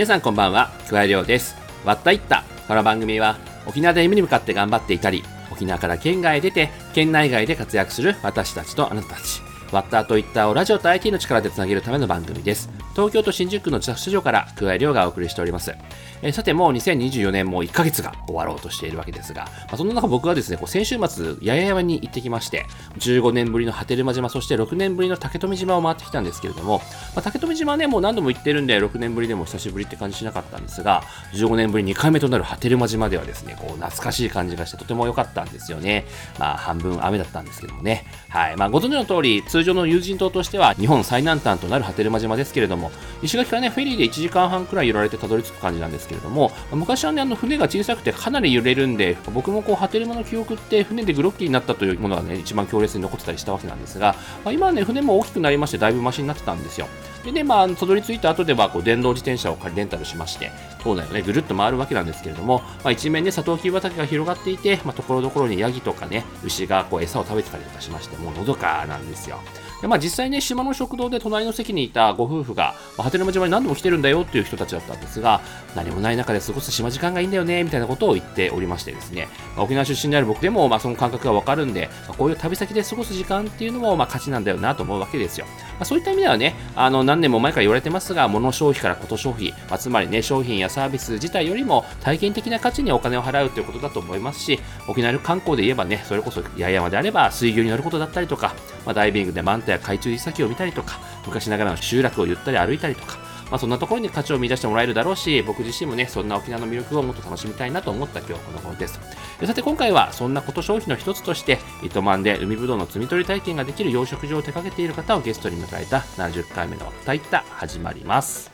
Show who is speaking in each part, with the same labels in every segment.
Speaker 1: 皆さんこんばんはくわりょうです。わったいった。この番組は沖縄で夢に向かって頑張っていたり沖縄から県外へ出て県内外で活躍する私たちとあなたたち。ワッターといったをラジオと IT の力でつなげるための番組です。東京都新宿区の自宅スタジオから桑井亮がお送りしております。えーさてもう2024年も1ヶ月が終わろうとしているわけですが、まあ、そんな中僕はですね、こう先週末、八重山に行ってきまして、15年ぶりの波照間島、そして6年ぶりの竹富島を回ってきたんですけれども、まあ、竹富島はね、もう何度も行ってるんで、6年ぶりでも久しぶりって感じしなかったんですが、15年ぶり2回目となる波照間島ではですね、こう懐かしい感じがしてとても良かったんですよね。まあ半分雨だったんですけどもね。はい。まあご存知の通り、通常の有人島としては日本最南端となる波照間島ですけれども、石垣からね、フェリーで1時間半くらい揺られてたどり着く感じなんですけれども、昔はね、あの船が小さくてかなり揺れるんで、僕もこう、波照間の記憶って船でグロッキーになったというものがね、一番強烈に残ってたりしたわけなんですが、まあ、今はね、船も大きくなりまして、だいぶマシになってたんですよ。でね、まあ、たどり着いた後では、こう、電動自転車を借りレンタルしまして、島内をね、ぐるっと回るわけなんですけれども、まあ、一面ね、サトウキビ畑が広がっていて、まあ、ところどころにヤギとかね、牛がこう、餌を食べてたりとかしまして、もうのどかなんですよ。でまあ、実際ね、島の食堂で隣の席にいたご夫婦が、まあ、波照間島に何度も来てるんだよっていう人たちだったんですが、何もない中で過ごす島時間がいいんだよね、みたいなことを言っておりましてですね、まあ沖縄出身である僕でも、まあ、その感覚がわかるんで、まあ、こういう旅先で過ごす時間っていうのも、まあ、価値なんだよなと思うわけですよ。まあ、そういった意味ではね、あの、何年も前から言われてますが、物消費からこと消費、まあ、つまりね、商品やサービス自体よりも体験的な価値にお金を払うということだと思いますし、沖縄の観光で言えばね、それこそ八重山であれば水魚に乗ることだったりとか、まあ、ダイビングでマンタや海中岬を見たりとか、昔ながらの集落をゆったり歩いたりとか、まあ、そんなところに価値を見出してもらえるだろうし、僕自身もね、そんな沖縄の魅力をもっと楽しみたいなと思った今日この頃です。でさて今回はそんなこと消費の一つとして、糸満で海ぶどうの摘み取り体験ができる養殖場を手掛けている方をゲストに迎えた70回目の「たいった」始まります。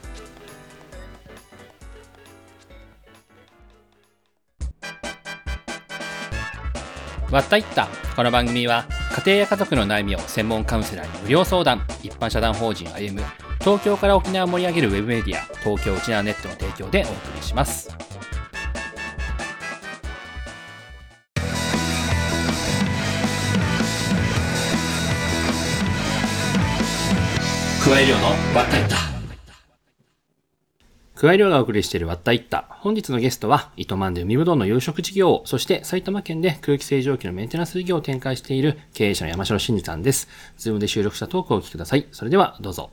Speaker 1: わったいった。この番組は家庭や家族の悩みを専門カウンセラーに無料相談。一般社団法人歩む東京から沖縄を盛り上げるウェブメディア東京沖縄ネットの提供でお送りします。加え量のわったいった。加え量がお送りしているわったいった。本日のゲストは、糸満で海ぶどうの養殖事業、そして埼玉県で空気清浄機のメンテナンス事業を展開している経営者の山城真志さんです。 Zoomで収録したトークをお聞きください。それではどうぞ。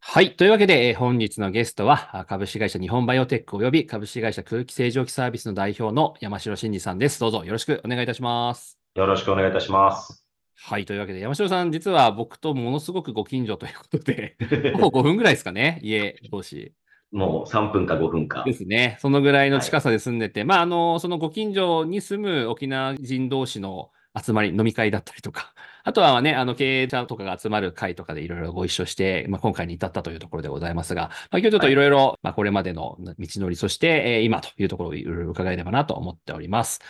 Speaker 1: はい。というわけで、えー本日のゲストは、あ株式会社日本バイオテック及び株式会社空気清浄機サービスの代表の山城真志さんです。どうぞよろしくお願いいたします。
Speaker 2: よろしくお願いいたします。
Speaker 1: はい。というわけで、山城さん、実は僕とものすごくご近所ということで、ほぼ5分ぐらいですかね、家同士。
Speaker 2: もう3分か5分か
Speaker 1: で。すね。そのぐらいの近さで住んでて、まあ、あの、そのご近所に住む沖縄人同士の集まり、飲み会だったりとか、あとはね、あの、経営者とかが集まる会とかでいろいろご一緒して、まあ、今回に至ったというところでございますが、まあ、今日ちょっといろいろ、まあ、これまでの道のり、そして、えー今というところをいろいろ伺えればなと思っております。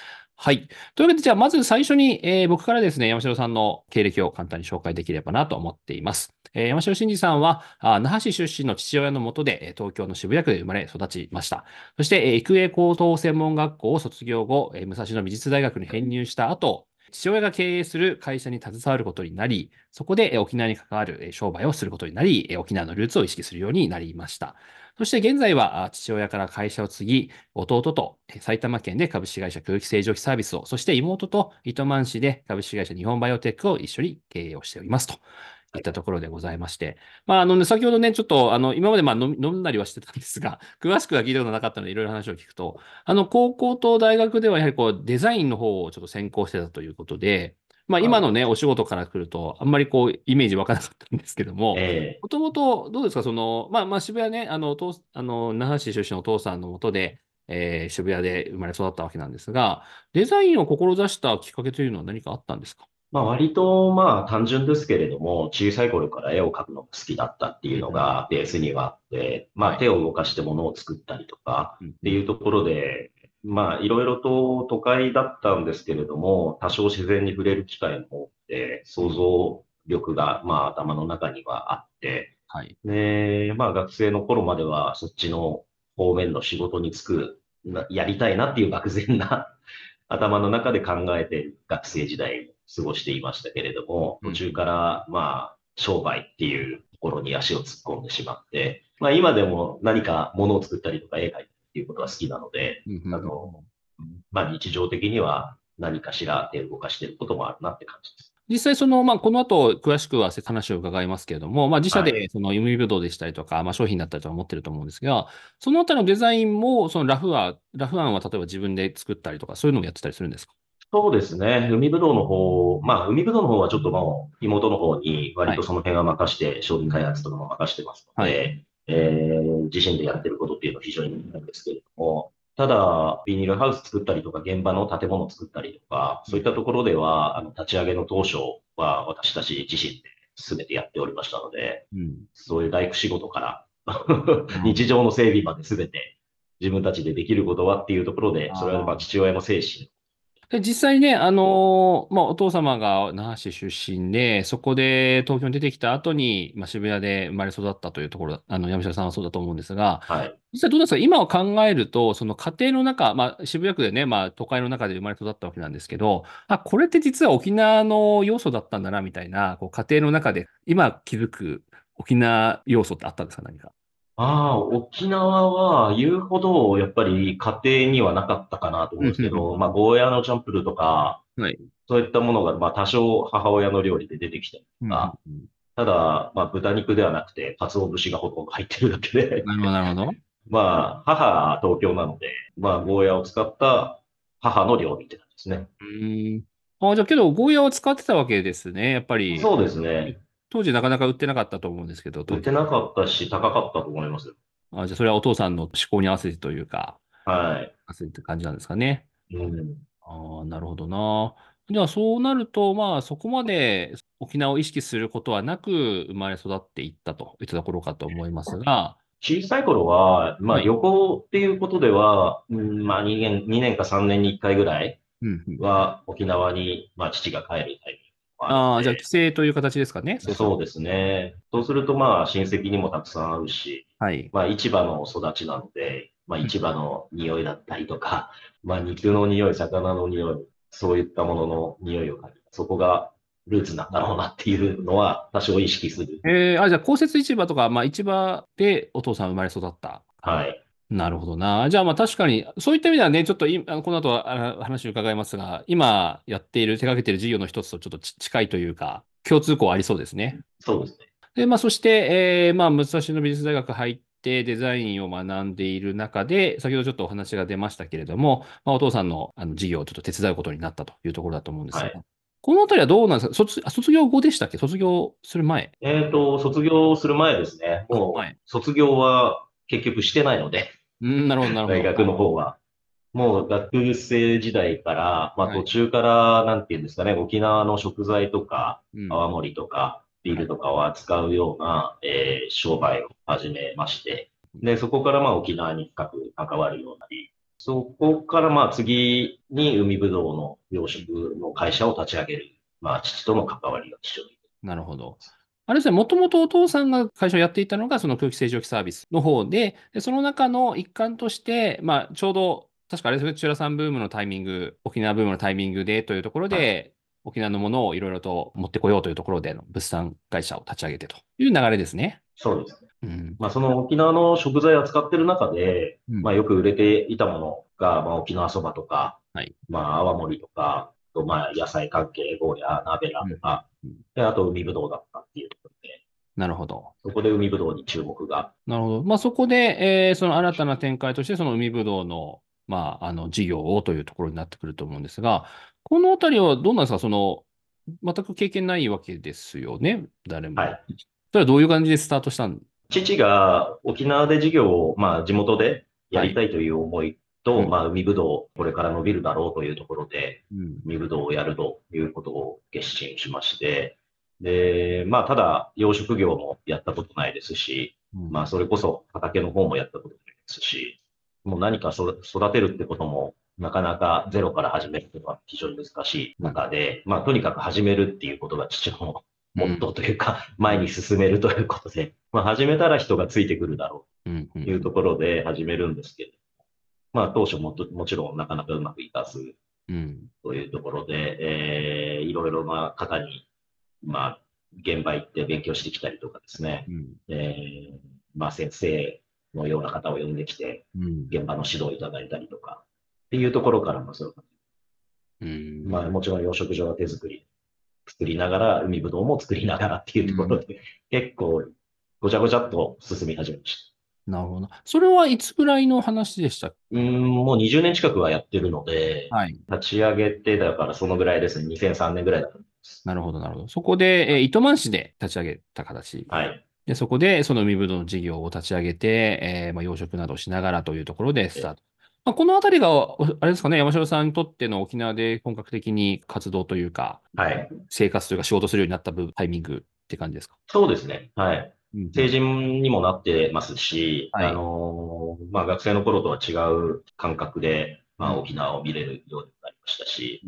Speaker 1: はい。というわけで、じゃあ、まず最初に、えー僕からですね、山城さんの経歴を簡単に紹介できればなと思っています。えー山城真司さんは、あ那覇市出身の父親のもとで、東京の渋谷区で生まれ育ちました。そして、えー育英高等専門学校を卒業後、えー武蔵野美術大学に編入した後、父親が経営する会社に携わることになり、そこで沖縄に関わる商売をすることになり、沖縄のルーツを意識するようになりました。そして現在は父親から会社を継ぎ、弟と埼玉県で株式会社空気清浄機サービスを、そして妹と糸満市で株式会社日本バイオテックを一緒に経営をしておりますと。いったところでございまして。まあ、あのね、先ほどね、ちょっと、あの、今までまあ 飲んだりはしてたんですが、詳しくは聞いたことなかったので、いろいろ話を聞くと、あの、高校と大学ではやはりこう、デザインの方をちょっと専攻してたということで、まあ、今のね、お仕事から来ると、あんまりこう、イメージ湧かなかったんですけども、
Speaker 2: え
Speaker 1: もともと、どうですか、その、まあ、まあ、渋谷ね、あの、あの、那覇市出身のお父さんのもとで、えー渋谷で生まれ育ったわけなんですが、デザインを志したきっかけというのは何かあったんですか？
Speaker 2: まあ割とまあ単純ですけれども、小さい頃から絵を描くのが好きだったっていうのがベースにはあって、ま
Speaker 1: はい。
Speaker 2: あ手を動かして物を作ったりとか
Speaker 1: うん。
Speaker 2: っていうところで、まあいろいろと都会だったんですけれども、多少自然に触れる機会も多くて、想像力がまあ頭の中にはあって、
Speaker 1: はい。
Speaker 2: で、まあ学生の頃まではそっちの方面の仕事に就く、なやりたいなっていう漠然な頭の中で考えて学生時代を過ごしていましたけれども、
Speaker 1: うん
Speaker 2: 途中からまあ商売っていうところに足を突っ込んでしまって、まあ今でも何か物を作ったりとか絵描いたりっていうことが好きなので、あの、まあ日常的には何かしら手を動かしていることもあるなって感じです。
Speaker 1: 実際、その、まあ、この後、詳しくは話を伺いますけれども、まあ、自社
Speaker 2: は
Speaker 1: で、その、海ぶどうでしたりとか、まあ、商品だったりとか持ってると思うんですが、そのあたりのデザインも、そのラフは、ラフ案は例えば自分で作ったりとか、そういうのもやってたりするんですか
Speaker 2: そうですね。海ぶどうの方、まあ海ぶどうの方はちょっともう妹の方に割とその辺は任して、商品開発とかも任してますので、
Speaker 1: は
Speaker 2: えー自身でやってることっていうのは非常にいいんですけれども、ただ、ビニールハウス作ったりとか、現場の建物を作ったりとか、そういったところでは、あの、立ち上げの当初は私たち自身で全てやっておりましたので、
Speaker 1: うん。
Speaker 2: そういう大工仕事から、日常の整備まで全て自分たちでできることはっていうところで、それはまあ父親の精神
Speaker 1: で、実際ね、あのーまあ、お父様が那覇市出身で、そこで東京に出てきた後に、まあ、渋谷で生まれ育ったというところ、あの、山下さんはそうだと思うんですが、
Speaker 2: はい。
Speaker 1: 実際どうですか？今を考えると、その家庭の中、まあ、渋谷区でね、まあ、都会の中で生まれ育ったわけなんですけど、あ、これって実は沖縄の要素だったんだな、みたいな、こう、家庭の中で、今気づく沖縄要素ってあったんですか？何か。
Speaker 2: ああ、沖縄は言うほど、やっぱり家庭にはなかったかなと思うんですけど、まあ、ゴーヤーのチャンプルーとか、
Speaker 1: はい。
Speaker 2: そういったものが、まあ、多少母親の料理で出てきたりとか、
Speaker 1: うん
Speaker 2: ただ、まあ、豚肉ではなくて、鰹節がほとんど入ってるだけで、
Speaker 1: なるほど、なるほど。
Speaker 2: まあ、母は東京なので、まあ、ゴーヤーを使った母の料理って感じですね。
Speaker 1: うーん。あ、じゃあけど、ゴーヤーを使ってたわけですね。やっぱり、
Speaker 2: そうですね。
Speaker 1: 当時なかなか売ってなかったと思うんですけど、
Speaker 2: 売ってなかったし、高かったと思いますよ。
Speaker 1: あ、じゃあそれはお父さんの思考に合わせてというか、
Speaker 2: はい。
Speaker 1: 合わせて感じなんですかね。
Speaker 2: うん。
Speaker 1: ああ、なるほどな。じゃあそうなると、まあそこまで沖縄を意識することはなく生まれ育っていったといったところかと思いますが、
Speaker 2: 小さい頃は、まあ
Speaker 1: はい
Speaker 2: 旅行っていうことでは、うんまあ2年、2年か3年に1回ぐらいは沖縄に、まあ父が帰るタイミングが
Speaker 1: ああ、じゃあ帰省という形ですかね。
Speaker 2: そうですね。そうするとまあ親戚にもたくさん会うし、
Speaker 1: はい。
Speaker 2: まあ市場の育ちなので、まあ市場の匂いだったりとか、まあ肉の匂い、魚の匂い、そういったものの匂いを嗅ぎ、そこがルーツなんだろうなっていうのは多少意識する。
Speaker 1: えー、あ、じゃあ公設市場とか、まあ市場でお父さん生まれ育った。
Speaker 2: はい。
Speaker 1: なるほどな。じゃあまあ確かに、そういった意味ではね、ちょっといあのこの後はあ話を伺いますが、今やっている、手掛けている事業の一つとちょっとち近いというか、共通項ありそうですね。
Speaker 2: そうですね。
Speaker 1: で、まあそして、えーまあ武蔵野美術大学入ってデザインを学んでいる中で、先ほどちょっとお話が出ましたけれども、まあ、お父さんのあの事業をちょっと手伝うことになったというところだと思うんですが、
Speaker 2: はい
Speaker 1: このあたりはどうなんですか？卒あ卒業後でしたっけ？卒業する前？
Speaker 2: えっと、卒業する前ですね。も
Speaker 1: はいう
Speaker 2: 卒業は結局してないので、
Speaker 1: うん、なるほど、なるほど。
Speaker 2: 大学の方は。もう学生時代から、まあ
Speaker 1: はい
Speaker 2: 途中から、なんていうんですかね、沖縄の食材とか、
Speaker 1: うん
Speaker 2: 泡盛とか、ビールとかを扱うような、えー商売を始めまして、で、そこからまあ沖縄に深く関わるようになり、そこからまあ次に海ぶどうの養殖の会社を立ち上げる、まあ父との関わりが一緒に。
Speaker 1: なるほど。あれですね、もともとお父さんが会社をやっていたのが、その空気清浄機サービスの方で、でその中の一環として、まあ、ちょうど、確かあれですね、チュラさんブームのタイミング、沖縄ブームのタイミングでというところで、
Speaker 2: は
Speaker 1: 沖縄のものをいろいろと持ってこようというところでの物産会社を立ち上げてという流れですね。
Speaker 2: そうですね。
Speaker 1: うん。
Speaker 2: まあその沖縄の食材を扱ってる中で、
Speaker 1: うん
Speaker 2: まあよく売れていたものが、まあ沖縄そばとか、
Speaker 1: はい
Speaker 2: まあ泡盛とか、あとまあ野菜関係、ゴーヤ、鍋ラとか、
Speaker 1: うんうん
Speaker 2: で、あと海ぶどうだったっていうところで、
Speaker 1: なるほど。
Speaker 2: そこで海ぶどうに注目が。
Speaker 1: なるほど。まあ、そこで、えーその新たな展開として、その海ぶどうの、まあ、あの、事業をというところになってくると思うんですが、このあたりはどうなんですか？その、全く経験ないわけですよね、誰も。
Speaker 2: はい。
Speaker 1: それはどういう感じでスタートしたん？
Speaker 2: 父が沖縄で事業を、まあ地元でやりたいという思いと、
Speaker 1: うん
Speaker 2: まあ海ぶどう、これから伸びるだろうというところで、
Speaker 1: うん。
Speaker 2: 海ぶどうをやるということを決心しまして、で、まあただ養殖業もやったことないですし、まあ、それこそ畑の方もやったことないですし、もう何かそ育てるってことも、なかなかゼロから始めるのは非常に難しい中で、まあ、とにかく始めるっていうことが父のモットーというか、前に進めるということで、まあ、始めたら人がついてくるだろ
Speaker 1: うん。うん。
Speaker 2: うというところで始めるんですけど、まあ、当初もともちろんなかなかうまくいかず、
Speaker 1: うん。
Speaker 2: というところで、えー、いろいろな方に、まあ、現場行って勉強してきたりとかですね、
Speaker 1: うん。
Speaker 2: えーまあ、先生のような方を呼んできて、
Speaker 1: うん。
Speaker 2: 現場の指導をいただいたりとか、っていうところからもそう
Speaker 1: うん。
Speaker 2: まあ、もちろん養殖場は手作り、作りながら、海ぶどうも作りながらっていうところで、結構、ごちゃごちゃっと進み始めました。
Speaker 1: なるほど。それはいつぐらいの話でしたっ
Speaker 2: うーん、もう20年近くはやってるので
Speaker 1: け、はい。
Speaker 2: 立ち上げて、だからそのぐらいですね、2003年ぐらいだと思います。
Speaker 1: なるほど、なるほど。そこで、えー糸満市で立ち上げた形。
Speaker 2: はい。
Speaker 1: で、そこで、その海ぶどうの事業を立ち上げて、えーまあ、養殖などをしながらというところでスタート。まあ、このあたりが、おあれですかね、山城さんにとっての沖縄で本格的に活動というか、
Speaker 2: はい。
Speaker 1: 生活というか仕事するようになった部タイミングって感じですか？
Speaker 2: そうですね。はい。
Speaker 1: うん。
Speaker 2: 成人にもなってますし、
Speaker 1: はい。
Speaker 2: あのーまあ学生の頃とは違う感覚で、まあ沖縄を見れるようになりましたし、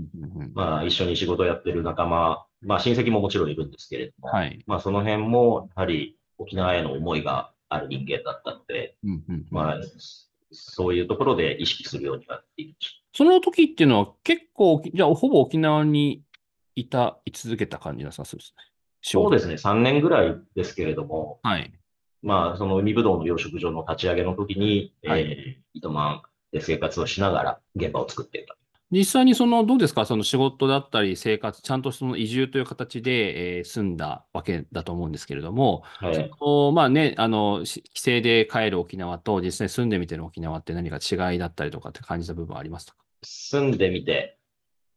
Speaker 2: まあ一緒に仕事をやってる仲間、まあ親戚ももちろんいるんですけれども、
Speaker 1: はい。
Speaker 2: まあその辺もやはり沖縄への思いがある人間だったので、まあそういうところで意識するようになっていまし
Speaker 1: その時っていうのは結構、じゃあほぼ沖縄にいた、い続けた感じなさそうですね。
Speaker 2: た。そうですね、3年ぐらいですけれども、
Speaker 1: はい。
Speaker 2: まあその海ぶどうの養殖場の立ち上げの時に、
Speaker 1: はい
Speaker 2: えー糸満で生活をしながら現場を作っていた。
Speaker 1: 実際にその、どうですか？その仕事だったり生活、ちゃんとその移住という形で、えー住んだわけだと思うんですけれども、
Speaker 2: はい。
Speaker 1: そのまあね、あの、し帰省で帰る沖縄と実際に住んでみてる沖縄って何か違いだったりとかって感じた部分はありましたか？
Speaker 2: 住んでみて、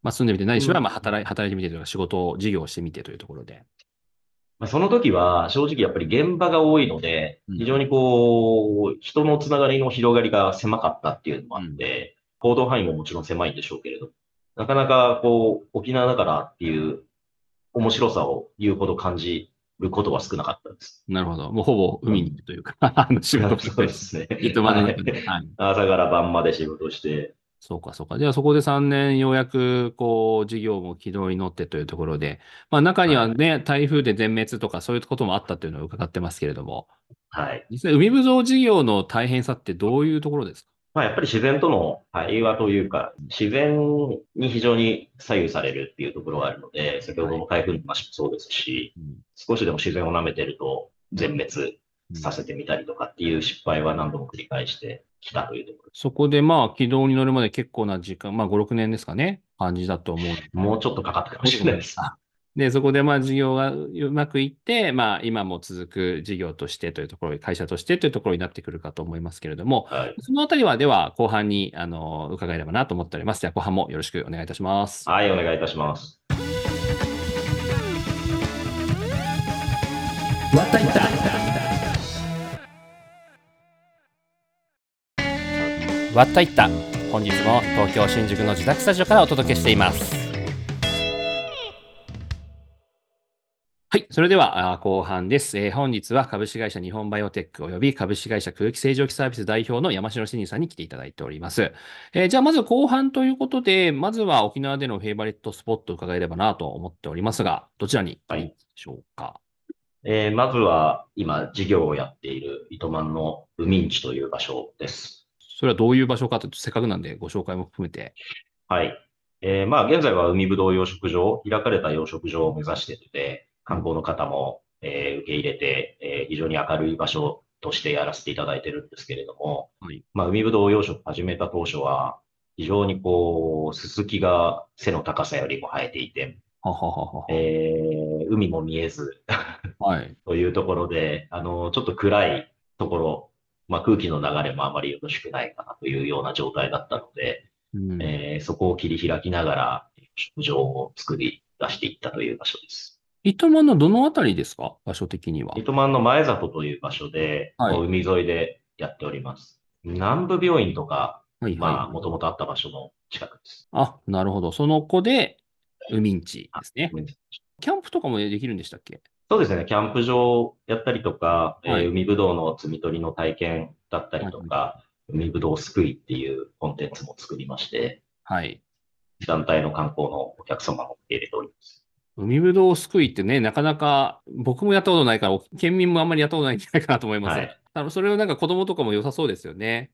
Speaker 1: まあ住んでみてないしは、
Speaker 2: うん
Speaker 1: まあ働い、働いてみてというか仕事を、事業をしてみてというところで。
Speaker 2: まあ、その時は正直やっぱり現場が多いので
Speaker 1: うん、
Speaker 2: 非常にこう、人のつながりの広がりが狭かったっていうのもあって、行動範囲ももちろん狭いんでしょうけれど、なかなかこう、沖縄だからっていう面白さを言うほど感じることは少なかったです。
Speaker 1: なるほど。もうほぼ海にいるというか、あの仕事を
Speaker 2: そうですね。
Speaker 1: 糸満の中で。
Speaker 2: はい
Speaker 1: はい。
Speaker 2: 朝から晩まで仕事して、
Speaker 1: そうか、そうか。じゃあそこで3年ようやく、こう、事業も軌道に乗ってというところで、まあ中にはね、台風で全滅とかそういうこともあったというのを伺ってますけれども、
Speaker 2: はい。
Speaker 1: 実際海ぶどう事業の大変さってどういうところですか？
Speaker 2: まあ、やっぱり自然との対話というか、自然に非常に左右されるっていうところがあるので、先ほどの台風の話もそうですし、
Speaker 1: うん。
Speaker 2: 少しでも自然を舐めてると全滅させてみたりとかっていう失敗は何度も繰り返してきたというところ。
Speaker 1: そこでまあ軌道に乗るまで結構な時間、まあ5、6年ですかね、感じだと思う。
Speaker 2: もうちょっとかかったかもしれないです。
Speaker 1: で、そこでまあ事業がうまくいって、まあ今も続く事業としてというところ、会社としてというところになってくるかと思いますけれども、
Speaker 2: はい。
Speaker 1: そのあたりはでは後半にあの伺えればなと思っております。では後半もよろしくお願いいたします。
Speaker 2: はい、お願いいたします。
Speaker 1: わったいったわったいった本日も東京新宿の自宅スタジオからお届けしていますはい。それでは、あ後半です。えー本日は株式会社日本バイオテック及び株式会社空気清浄機サービス代表の山城真二さんに来ていただいております。えーじゃあ、まず後半ということで、まずは沖縄でのフェイバリットスポットを伺えればなと思っておりますが、どちらに
Speaker 2: はい
Speaker 1: いでしょうか？
Speaker 2: えーまずは今事業をやっている糸満の海ん地という場所です。
Speaker 1: それはどういう場所かというと、せっかくなんでご紹介も含めて。
Speaker 2: はい。えーまあ、現在は海ぶどう養殖場、開かれた養殖場を目指していて、観光の方も、えー受け入れて、えー非常に明るい場所としてやらせていただいてるんですけれども、
Speaker 1: はい
Speaker 2: まあ、海ぶどう養殖始めた当初は、非常にこう、ススキが背の高さよりも生えていて、
Speaker 1: ははははは。
Speaker 2: えー海も見えず、
Speaker 1: はい。
Speaker 2: というところで、あの、ちょっと暗いところ、まあ、空気の流れもあまりよろしくないかなというような状態だったので、
Speaker 1: うん
Speaker 2: えーそこを切り開きながら、食場を作り出していったという場所です。
Speaker 1: 糸満のどのあたりですか？場所的には。
Speaker 2: 糸満の前里という場所で、
Speaker 1: はい
Speaker 2: 海沿いでやっております。南部病院とか、
Speaker 1: はい
Speaker 2: まあ、
Speaker 1: はい。
Speaker 2: もともとあった場所の近くです。
Speaker 1: あ、なるほど。その子で、海んちですね。キャンプとかもできるんでしたっけ？
Speaker 2: そうですね、キャンプ場やったりとか、えー
Speaker 1: はい
Speaker 2: 海ぶどうの摘み取りの体験だったりとか、海ぶどうすくいっていうコンテンツも作りまして、
Speaker 1: はい。
Speaker 2: 団体の観光のお客様も受け入れております。
Speaker 1: 海ぶどうすくいってね、なかなか僕もやったことないから、県民もあんまりやったことないんじゃないかなと思います。
Speaker 2: はい
Speaker 1: それをなんか子供とかも良さそうですよね。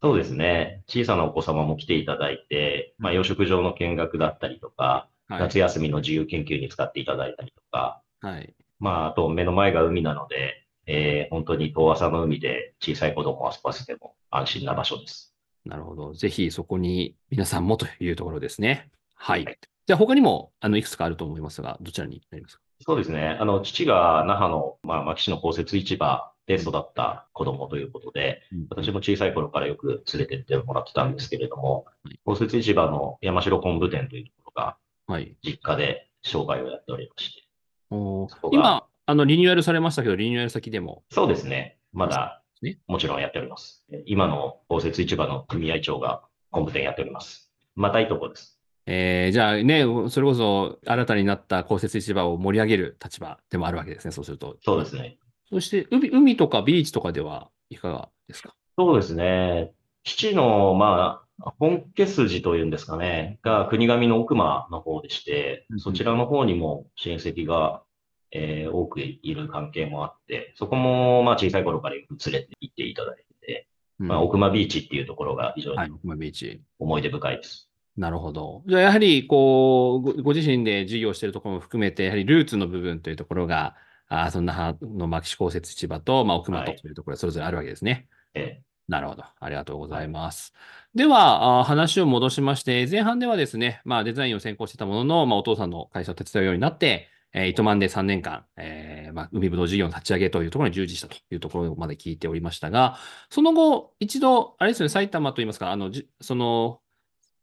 Speaker 2: そうですね。小さなお子様も来ていただいて、まあ、養殖場の見学だったりとか、
Speaker 1: はい。
Speaker 2: 夏休みの自由研究に使っていただいたりとか、
Speaker 1: はい。
Speaker 2: まあ、あと目の前が海なので、えー本当に遠浅の海で小さい子供を遊ばせても安心な場所です。
Speaker 1: なるほど。ぜひそこに皆さんもというところですね。はい。
Speaker 2: はい
Speaker 1: じゃあ他にも、あの、いくつかあると思いますが、どちらになりますか？
Speaker 2: そうですね。あの、父が那覇の、まあ、牧師の公設市場で育った子供ということで、私も小さい頃からよく連れてってもらってたんですけれども
Speaker 1: はい、
Speaker 2: 公設市場の山城昆布店というところが
Speaker 1: はい。
Speaker 2: 実家で商売をやっておりまして、
Speaker 1: 今、あの、リニューアルされましたけど、リニューアル先でも。
Speaker 2: そうですね。まだ
Speaker 1: ね、
Speaker 2: もちろんやっております。今の公設市場の組合長が昆布店やっております。またいいとこです。
Speaker 1: えーじゃあね、それこそ新たになった公設市場を盛り上げる立場でもあるわけですね、そうすると。
Speaker 2: そうですね。
Speaker 1: そして海、海とかビーチとかではいかがですか？
Speaker 2: そうですね。父の、まあ、本家筋というんですかね、が国神の奥間の方でしてそちらの方にも親戚が、えー多くいる関係もあって、そこも、まあ、小さい頃からよく連れて行っていただいてて、
Speaker 1: うん
Speaker 2: まあ、奥間ビーチっていうところが非常
Speaker 1: はい、
Speaker 2: に
Speaker 1: 奥間ビーチ。
Speaker 2: 思い出深いです。
Speaker 1: なるほど。じゃあ、やはり、こう、ごご自身で事業しているところも含めて、やはりルーツの部分というところが、あーそんなはの牧師公設市場と、まあ、奥間と
Speaker 2: はい
Speaker 1: というところがそれぞれあるわけですね。
Speaker 2: え
Speaker 1: なるほど。ありがとうございます。では、話を戻しまして、前半ではですね、まあ、デザインを専攻してたものの、まあ、お父さんの会社を手伝うようになって、えー糸満で3年間、えーまあ、海ぶどう事業の立ち上げというところに従事したというところまで聞いておりましたが、その後、一度、あれですね、埼玉といいますか、あの、じその、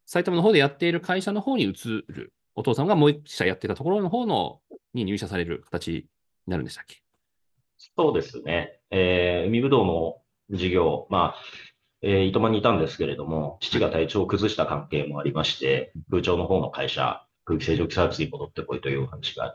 Speaker 1: 埼玉の方でやっている会社の方に移る、お父さんがもう一社やってたところの方のに入社される形になるんでしたっけ？
Speaker 2: そうですね。えー海ぶどうの事業、まあ、えー糸満にいたんですけれども、父が体調を崩した関係もありまして、空調の方の会社、空気清浄機サービスに戻ってこいというお話があり、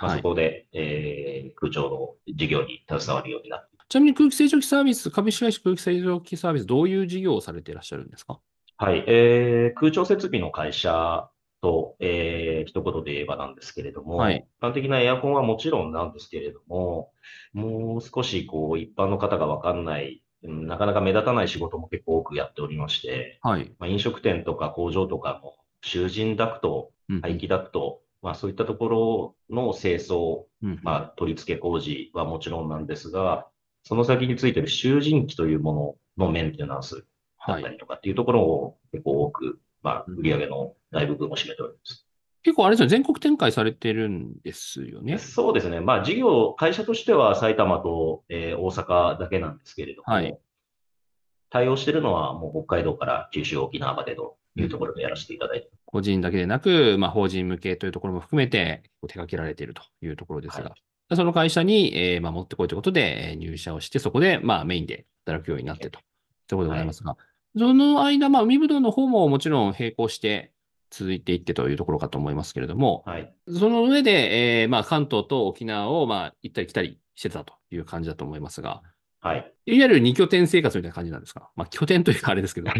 Speaker 2: まあ、
Speaker 1: はい。
Speaker 2: そこで、えー空調の事業に携わるようになって、
Speaker 1: ちなみに空気清浄機サービス、株式会社空気清浄機サービス、どういう事業をされていらっしゃるんですか？
Speaker 2: はい、えー空調設備の会社と、えー一言で言えばなんですけれども、
Speaker 1: はい。
Speaker 2: 一般的なエアコンはもちろんなんですけれども、もう少しこう一般の方がわかんない、うんなかなか目立たない仕事も結構多くやっておりまして、
Speaker 1: はい。
Speaker 2: まあ、飲食店とか工場とかの集塵ダクト、
Speaker 1: うん
Speaker 2: 排気ダクト、まあ、そういったところの清掃、
Speaker 1: うん
Speaker 2: まあ、取り付け工事はもちろんなんですが、その先についている集塵機というもののメンテナンスだ
Speaker 1: はい。
Speaker 2: ったりとかっていうところを結構多く、まあ、
Speaker 1: うん
Speaker 2: 売り上げの大部分を占めております。
Speaker 1: 結構あれですよね、全国展開されてるんですよね。
Speaker 2: そうですね。まあ、事業、会社としては埼玉と、えー大阪だけなんですけれども、
Speaker 1: はい。
Speaker 2: 対応しているのはもう北海道から九州、沖縄までというところでやらせていただいて。ます
Speaker 1: 個人だけでなく、まあ、法人向けというところも含めて手掛けられているというところですが、
Speaker 2: は
Speaker 1: その会社に、えーまあ、持ってこいということで、えー入社をして、そこで、まあ、メインで働くようになってと。ということでございますが、その間、まあ、海ぶどうの方ももちろん並行して続いていってというところかと思いますけれども、
Speaker 2: はい。
Speaker 1: その上で、えーまあ、関東と沖縄を、まあ、行ったり来たりしてたという感じだと思いますが、
Speaker 2: はい。
Speaker 1: いわゆる二拠点生活みたいな感じなんですか？まあ、拠点というかあれですけど。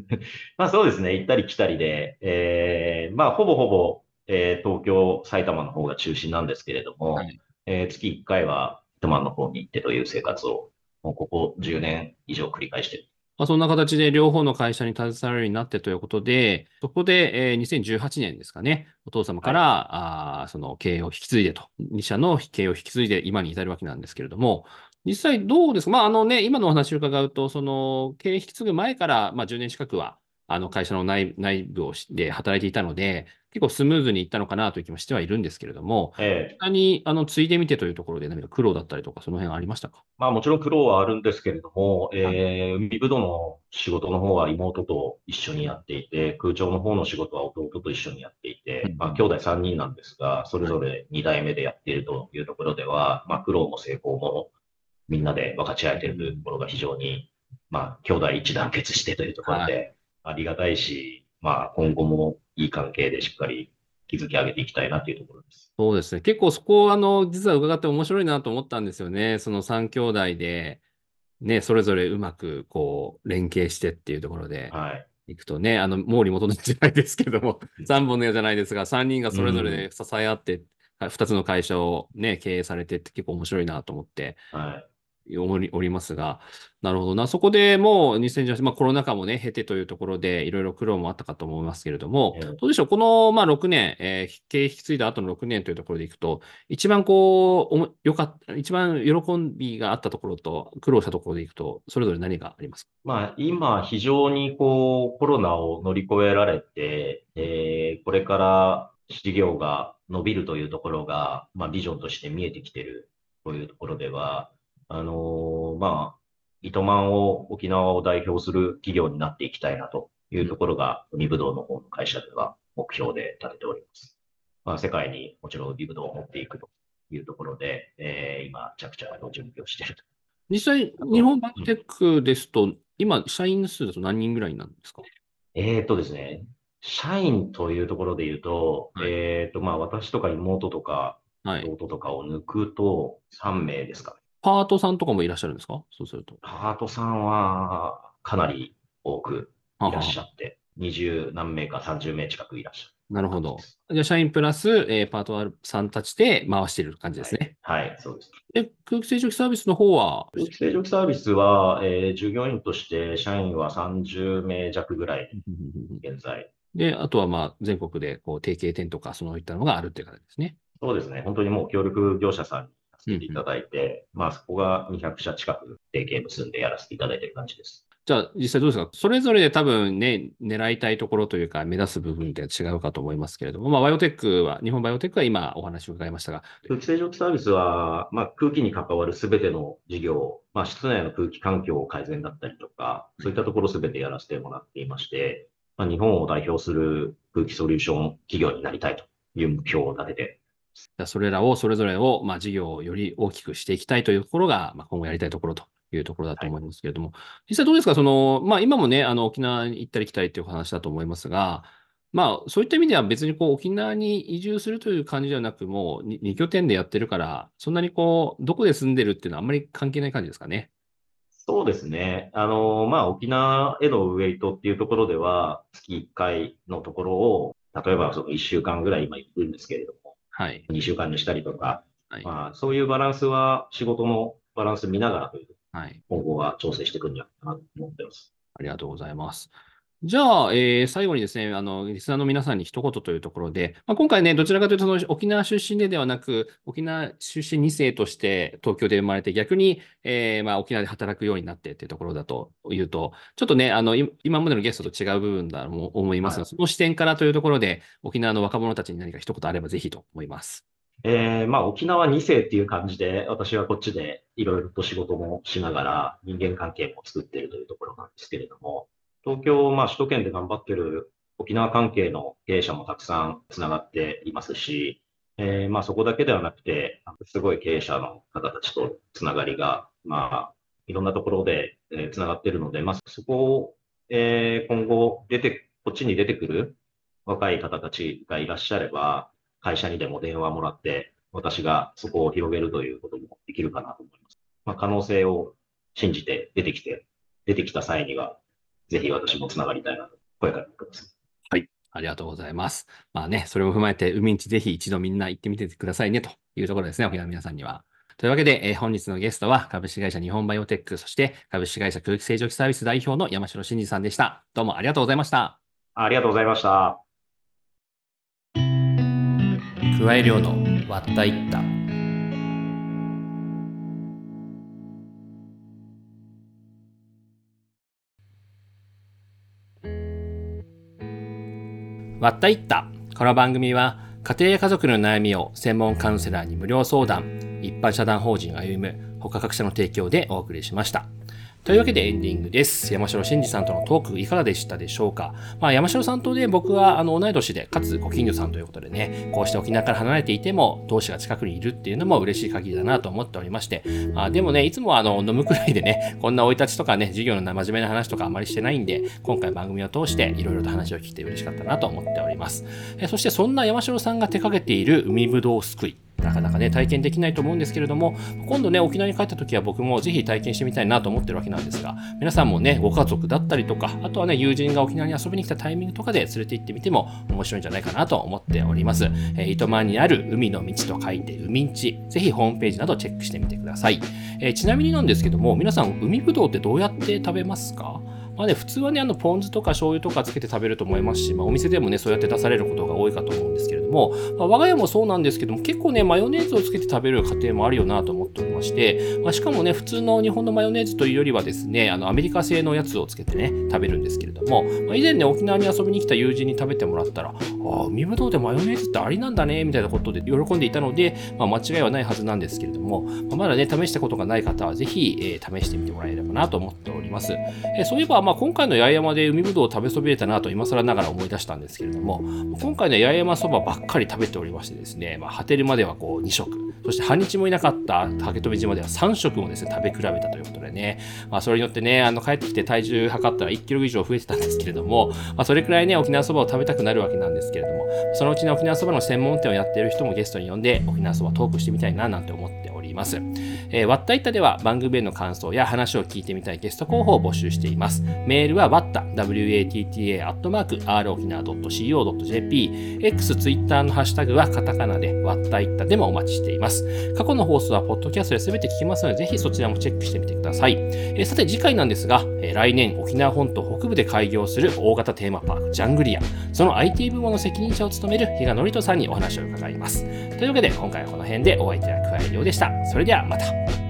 Speaker 2: まあそうですね。行ったり来たりで、えーまあほぼほぼ、えー東京、埼玉の方が中心なんですけれども、
Speaker 1: はい
Speaker 2: えー月1回は糸満の方に行ってという生活を、もうここ10年以上繰り返している。
Speaker 1: まあ、そんな形で両方の会社に携わるようになってということで、そこで、えー2018年ですかね、お父様から、あーその経営を引き継いでと、2社の経営を引き継いで今に至るわけなんですけれども、実際どうですか？まあ、あのね、今のお話を伺うと、その経営引き継ぐ前から、まあ、10年近くは、あの会社の内内部をしで働いていたので、結構スムーズにいったのかなという気もしてはいるんですけれども、
Speaker 2: えー
Speaker 1: 実際にあの継いでみてというところで何か苦労だったりとか、その辺ありましたか？
Speaker 2: まあもちろん苦労はあるんですけれども、えー、海ぶどうの仕事の方は妹と一緒にやっていて、空調の方の仕事は弟と一緒にやっていて
Speaker 1: うん、
Speaker 2: まあ兄弟3人なんですが、それぞれ2代目でやっているというところでは、まあ苦労も成功もみんなで分かち合えているところが非常に、まあ兄弟一団結してというところでありがたいし、まあ今後もいい関係でしっかり築き上げていきたいなというところです。
Speaker 1: そうですね。結構そこを、あの、実は伺って面白いなと思ったんですよね。その3兄弟で、ね、それぞれうまく、こう、連携してっていうところで
Speaker 2: はい。
Speaker 1: いくとね、あの、毛利元のじゃないですけども、3本の矢じゃないですが、3人がそれぞれで支え合って、2つの会社をね、経営されてって結構面白いなと思って、
Speaker 2: はい。
Speaker 1: おりおりますが、なるほどな。そこでもう2018、まあコロナ禍もね、経てというところでいろいろ苦労もあったかと思いますけれども、
Speaker 2: ええ。
Speaker 1: どうでしょう？この、まあ6年、えー経営引き継いだ後の6年というところでいくと、一番こう、おもよかった、一番喜びがあったところと苦労したところでいくと、それぞれ何がありますか？
Speaker 2: まあ、今、非常にこう、コロナを乗り越えられて、えーこれから事業が伸びるというところが、まあ、ビジョンとして見えてきているというところでは、あのーまあ、糸満を、沖縄を代表する企業になっていきたいなというところが、海ぶどうの方の会社では目標で立てております。まあ、世界にもちろん海ぶどうを持っていくというところで、えー今、着々と準備をしていると
Speaker 1: 実際、日本バイオテックですと、今、社員数だと何人ぐらいなんですか？
Speaker 2: えーとですね、社員というところで言うと、
Speaker 1: はい
Speaker 2: えーと、まあ私とか妹とか
Speaker 1: はい。
Speaker 2: 弟とかを抜くと3名ですかね。
Speaker 1: パートさんとかもいらっしゃるんですか？そうすると。
Speaker 2: パートさんはかなり多く
Speaker 1: はい
Speaker 2: らっしゃって、20何名か30名近くいらっしゃる。
Speaker 1: なるほど。じゃあ、社員プラス、えーパートさんたちで回している感じですね。
Speaker 2: はい、はい、そうです。
Speaker 1: で、空気清浄機サービスの方は、
Speaker 2: 空気清浄機サービスは、えー従業員として社員は30名弱ぐらい、現在。
Speaker 1: で、あとはまあ全国でこう提携店とかそういったのがあるっていう形ですね。
Speaker 2: そうですね。本当にもう協力業者さんにさせていただいて、まあそこが200社近く提携結んでやらせていただいている感じです。
Speaker 1: じゃあ実際どうですか？それぞれで多分ね、狙いたいところというか目指す部分って違うかと思いますけれども、まあバイオテックは、日本バイオテックは今お話を伺いましたが、
Speaker 2: 空気清浄機サービスは、まあ、空気に関わるすべての事業、まあ、室内の空気環境改善だったりとか、そういったところすべてやらせてもらっていまして、まあ、日本を代表する空気ソリューション企業になりたいという目標を立てて、
Speaker 1: それらを、それぞれを、まあ、事業をより大きくしていきたいというところが、まあ、今後やりたいところというところだと思いますけれども、実際どうですか？その、まあ、今もね、あの、沖縄に行ったり来たりっていうお話だと思いますが、まあ、そういった意味では別にこう、沖縄に移住するという感じではなく、もう、2拠点でやってるから、そんなにこう、どこで住んでるっていうのはあんまり関係ない感じですかね？
Speaker 2: そうですね。あの、まあ、沖縄へのウェイトっていうところでは、月1回のところを、例えばその1週間ぐらい今行くんですけれども、
Speaker 1: はい。
Speaker 2: 2週間にしたりとか、
Speaker 1: はい。
Speaker 2: まあ、そういうバランスは仕事のバランス見ながらという、
Speaker 1: はい。
Speaker 2: 今後は調整していくんじゃないかなと思ってます。
Speaker 1: ありがとうございます。じゃあ、えー最後にですね、あの、リスナーの皆さんに一言というところで、まあ、今回ね、どちらかというと、その沖縄出身でではなく、沖縄出身2世として東京で生まれて、逆に、えーまあ、沖縄で働くようになってっていうところだというと、ちょっとね、あの、い今までのゲストと違う部分だと思いますが、
Speaker 2: はい
Speaker 1: その視点からというところで、沖縄の若者たちに何か一言あればぜひと思います。
Speaker 2: えーまあ沖縄2世っていう感じで、私はこっちでいろいろと仕事もしながら人間関係も作っているというところなんですけれども、東京、まあ首都圏で頑張ってる沖縄関係の経営者もたくさんつながっていますし、えーまあそこだけではなくて、すごい経営者の方たちとつながりが、まあいろんなところで、えーつながっているので、まあそこを、えー今後出て、こっちに出てくる若い方たちがいらっしゃれば、会社にでも電話もらって、私がそこを広げるということもできるかなと思います。まあ、可能性を信じて出てきて、出てきた際には、ぜひ私もつながりたいなと声かけてください。
Speaker 1: ありがとうございます。まあね、それも踏まえて、海んちぜひ一度みんな行ってみてくださいねというところですね、沖縄の皆さんには。というわけで、えー本日のゲストは株式会社日本バイオテック、そして株式会社空気清浄機サービス代表の山城真二さんでした。どうもありがとうございました。
Speaker 2: ありがとうございました。
Speaker 1: 加え量の割ったいった。まったいった。この番組は家庭や家族の悩みを専門カウンセラーに無料相談、一般社団法人歩む他各社の提供でお送りしました。というわけでエンディングです。山城真二さんとのトークいかがでしたでしょうか？まあ山城さんとね、僕はあの同い年で、かつご近所さんということでね、こうして沖縄から離れていても、同志が近くにいるっていうのも嬉しい限りだなと思っておりまして、まあでもね、いつもあの飲むくらいでね、こんな生い立ちとかね、授業の真面目な話とかあまりしてないんで、今回番組を通していろいろと話を聞いて嬉しかったなと思っております。えそしてそんな山城さんが手掛けている海ぶどうすくい。なかなかね、体験できないと思うんですけれども、今度ね、沖縄に帰った時は僕もぜひ体験してみたいなと思ってるわけなんですが、皆さんもね、ご家族だったりとか、あとはね、友人が沖縄に遊びに来たタイミングとかで連れて行ってみても面白いんじゃないかなと思っております。えー、糸満にある海の道と書いて海んち、ぜひホームページなどチェックしてみてください。えー、ちなみになんですけども、皆さん海ぶどうってどうやって食べますか？まあね、普通はね、あの、ポン酢とか醤油とかつけて食べると思いますし、まあ、お店でもね、そうやって出されることが多いかと思うんですけれども、まあ、我が家もそうなんですけども、結構ね、マヨネーズをつけて食べる家庭もあるよなと思っておりまして、まあ、しかもね、普通の日本のマヨネーズというよりはですね、あの、アメリカ製のやつをつけてね、食べるんですけれども、まあ、以前ね、沖縄に遊びに来た友人に食べてもらったら、ああ、海ぶどうでマヨネーズってありなんだね、みたいなことで喜んでいたので、まあ、間違いはないはずなんですけれども、まあ、まだね、試したことがない方は、ぜひ、えー、試してみてもらえればなと思っております。えー、そういえば、まあ、今回の八重山で海ぶどうを食べそびれたなと今更ながら思い出したんですけれども、今回の八重山そばばっかり食べておりましてですね、まあ、果てるまではこう2食、そして半日もいなかった竹富島では3食もですね、食べ比べたということでね、まあ、それによってね、あの、帰ってきて体重測ったら1キロ以上増えてたんですけれども、まあ、それくらいね、沖縄そばを食べたくなるわけなんですけれども、そのうちに沖縄そばの専門店をやっている人もゲストに呼んで、沖縄そばトークしてみたいななんて思ってます。えー、わったいったでは番組への感想や話を聞いてみたいゲスト候補を募集しています。メールはわった、watta、アットマーク、r 沖縄 .co.jp、X、Twitter のハッシュタグはカタカナで、わったいったでもお待ちしています。過去の放送はポッドキャストで全て聞きますので、ぜひそちらもチェックしてみてください。えー、さて次回なんですが、えー、来年沖縄本島北部で開業する大型テーマパーク、ジャングリア。その IT 部門の責任者を務める比嘉則人さんにお話を伺います。というわけで、今回はこの辺でお相手は桑井亮でした。それではまた。